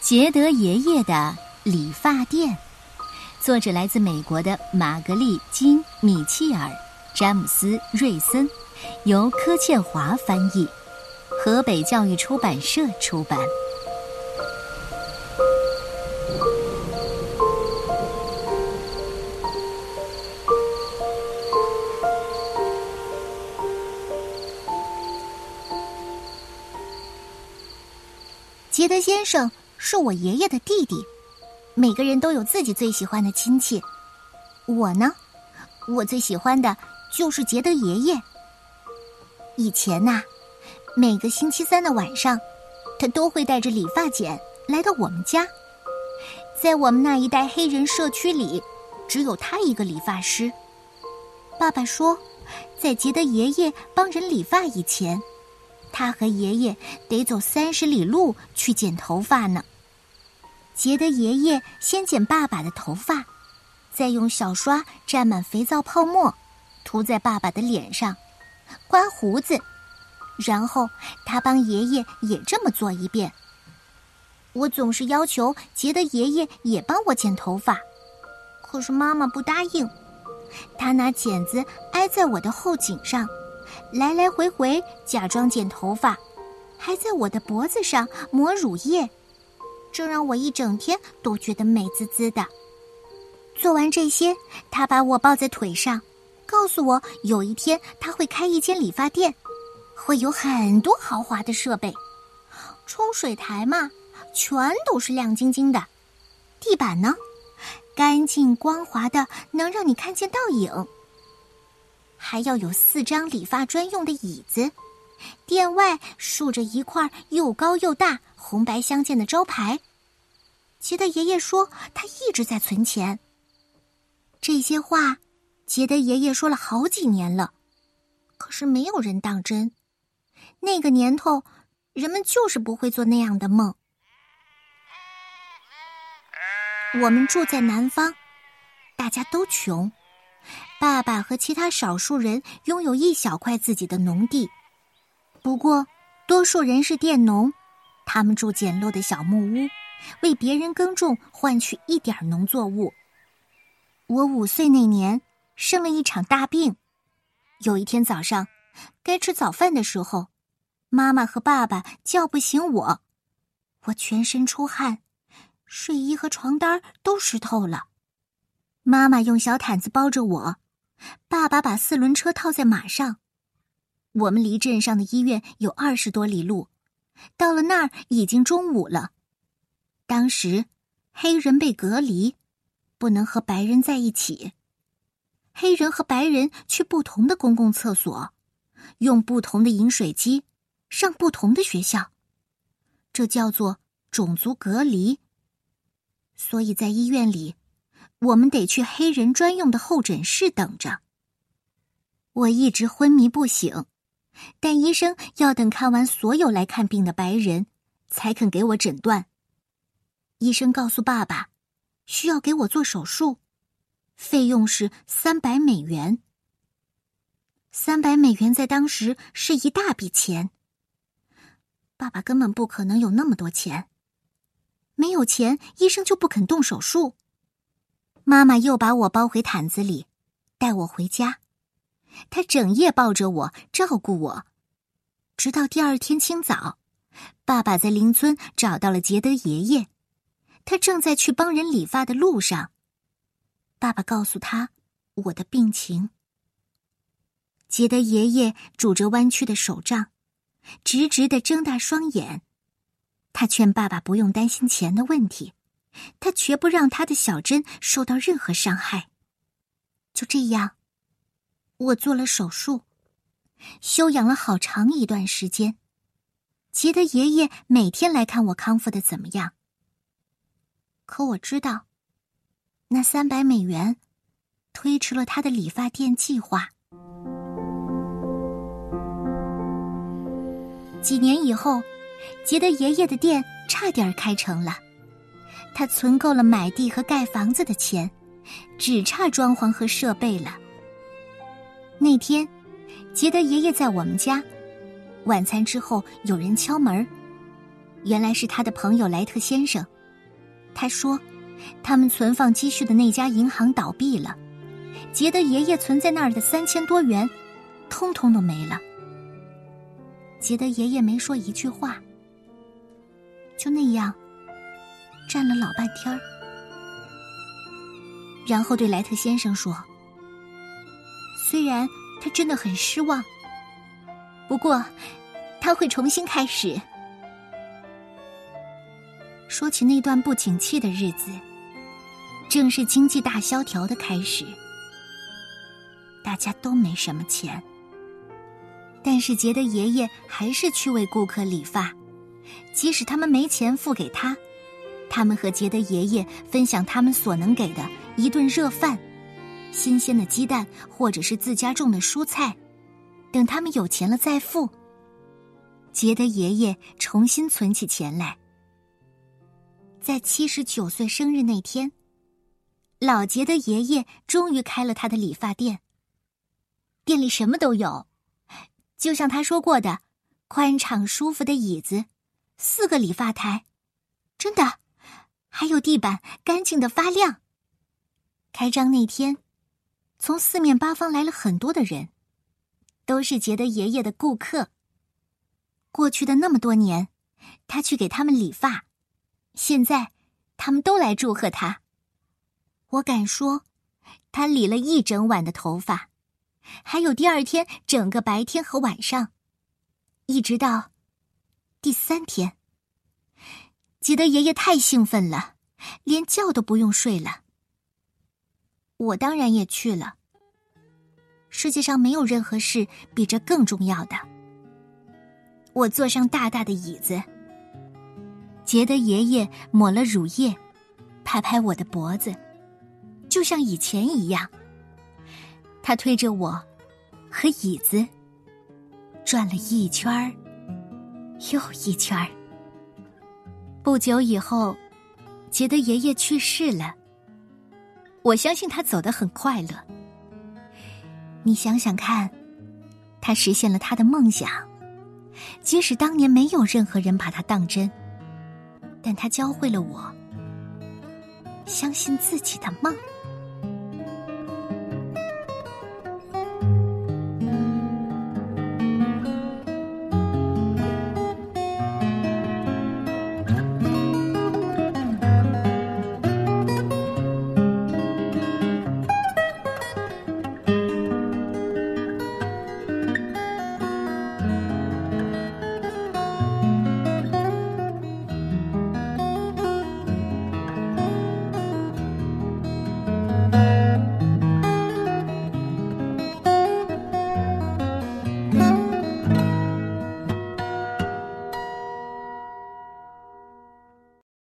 杰德爷爷的理发店，作者来自美国的玛格丽·金·米切尔、詹姆斯·瑞森，由柯倩华翻译，河北教育出版社出版。杰德先生。是我爷爷的弟弟，每个人都有自己最喜欢的亲戚。我呢，我最喜欢的就是杰德爷爷。以前呐，每个星期三的晚上，他都会带着理发剪来到我们家。在我们那一带黑人社区里，只有他一个理发师。爸爸说，在杰德爷爷帮人理发以前，他和爷爷得走三十里路去剪头发呢。杰德爷爷先剪爸爸的头发，再用小刷蘸满肥皂泡沫，涂在爸爸的脸上，刮胡子，然后他帮爷爷也这么做一遍。我总是要求杰德爷爷也帮我剪头发，可是妈妈不答应。他拿剪子挨在我的后颈上，来来回回假装剪头发，还在我的脖子上抹乳液。这让我一整天都觉得美滋滋的。做完这些，他把我抱在腿上，告诉我有一天他会开一间理发店，会有很多豪华的设备，冲水台嘛，全都是亮晶晶的，地板呢，干净光滑的，能让你看见倒影。还要有四张理发专用的椅子。店外竖着一块又高又大、红白相间的招牌。杰德爷爷说他一直在存钱。这些话，杰德爷爷说了好几年了，可是没有人当真。那个年头，人们就是不会做那样的梦。我们住在南方，大家都穷。爸爸和其他少数人拥有一小块自己的农地。不过，多数人是佃农，他们住简陋的小木屋，为别人耕种，换取一点农作物。我五岁那年生了一场大病，有一天早上，该吃早饭的时候，妈妈和爸爸叫不醒我，我全身出汗，睡衣和床单都湿透了。妈妈用小毯子包着我，爸爸把四轮车套在马上。我们离镇上的医院有二十多里路，到了那儿已经中午了。当时，黑人被隔离，不能和白人在一起。黑人和白人去不同的公共厕所，用不同的饮水机，上不同的学校，这叫做种族隔离。所以在医院里，我们得去黑人专用的候诊室等着。我一直昏迷不醒。但医生要等看完所有来看病的白人，才肯给我诊断。医生告诉爸爸，需要给我做手术，费用是三百美元。三百美元在当时是一大笔钱。爸爸根本不可能有那么多钱，没有钱，医生就不肯动手术。妈妈又把我包回毯子里，带我回家。他整夜抱着我，照顾我，直到第二天清早，爸爸在邻村找到了杰德爷爷，他正在去帮人理发的路上。爸爸告诉他我的病情。杰德爷爷拄着弯曲的手杖，直直的睁大双眼，他劝爸爸不用担心钱的问题，他绝不让他的小珍受到任何伤害。就这样。我做了手术，休养了好长一段时间。杰德爷爷每天来看我康复的怎么样。可我知道，那三百美元推迟了他的理发店计划。几年以后，杰德爷爷的店差点开成了，他存够了买地和盖房子的钱，只差装潢和设备了。那天，杰德爷爷在我们家。晚餐之后，有人敲门。原来是他的朋友莱特先生。他说，他们存放积蓄的那家银行倒闭了，杰德爷爷存在那儿的三千多元，通通都没了。杰德爷爷没说一句话，就那样站了老半天儿，然后对莱特先生说：“虽然他真的很失望，不过他会重新开始。”说起那段不景气的日子，正是经济大萧条的开始，大家都没什么钱。但是杰德爷爷还是去为顾客理发，即使他们没钱付给他，他们和杰德爷爷分享他们所能给的一顿热饭、新鲜的鸡蛋，或者是自家种的蔬菜。等他们有钱了再付。杰德爷爷重新存起钱来，在七十九岁生日那天，老杰的爷爷终于开了他的理发店。店里什么都有。就像他说过的，宽敞舒服的椅子，四个理发台，真的，还有地板干净的发亮。开张那天，从四面八方来了很多的人，都是杰德爷爷的顾客。过去的那么多年，他去给他们理发，现在他们都来祝贺他。我敢说，他理了一整晚的头发。还有第二天整个白天和晚上，一直到第三天，杰德爷爷太兴奋了，连觉都不用睡了。我当然也去了。世界上没有任何事比这更重要的。我坐上大大的椅子，杰德爷爷抹了乳液，拍拍我的脖子，就像以前一样。他推着我和椅子转了一圈儿又一圈儿。不久以后，杰德爷爷去世了。我相信他走得很快乐。你想想看，他实现了他的梦想，即使当年没有任何人把他当真，但他教会了我相信自己的梦。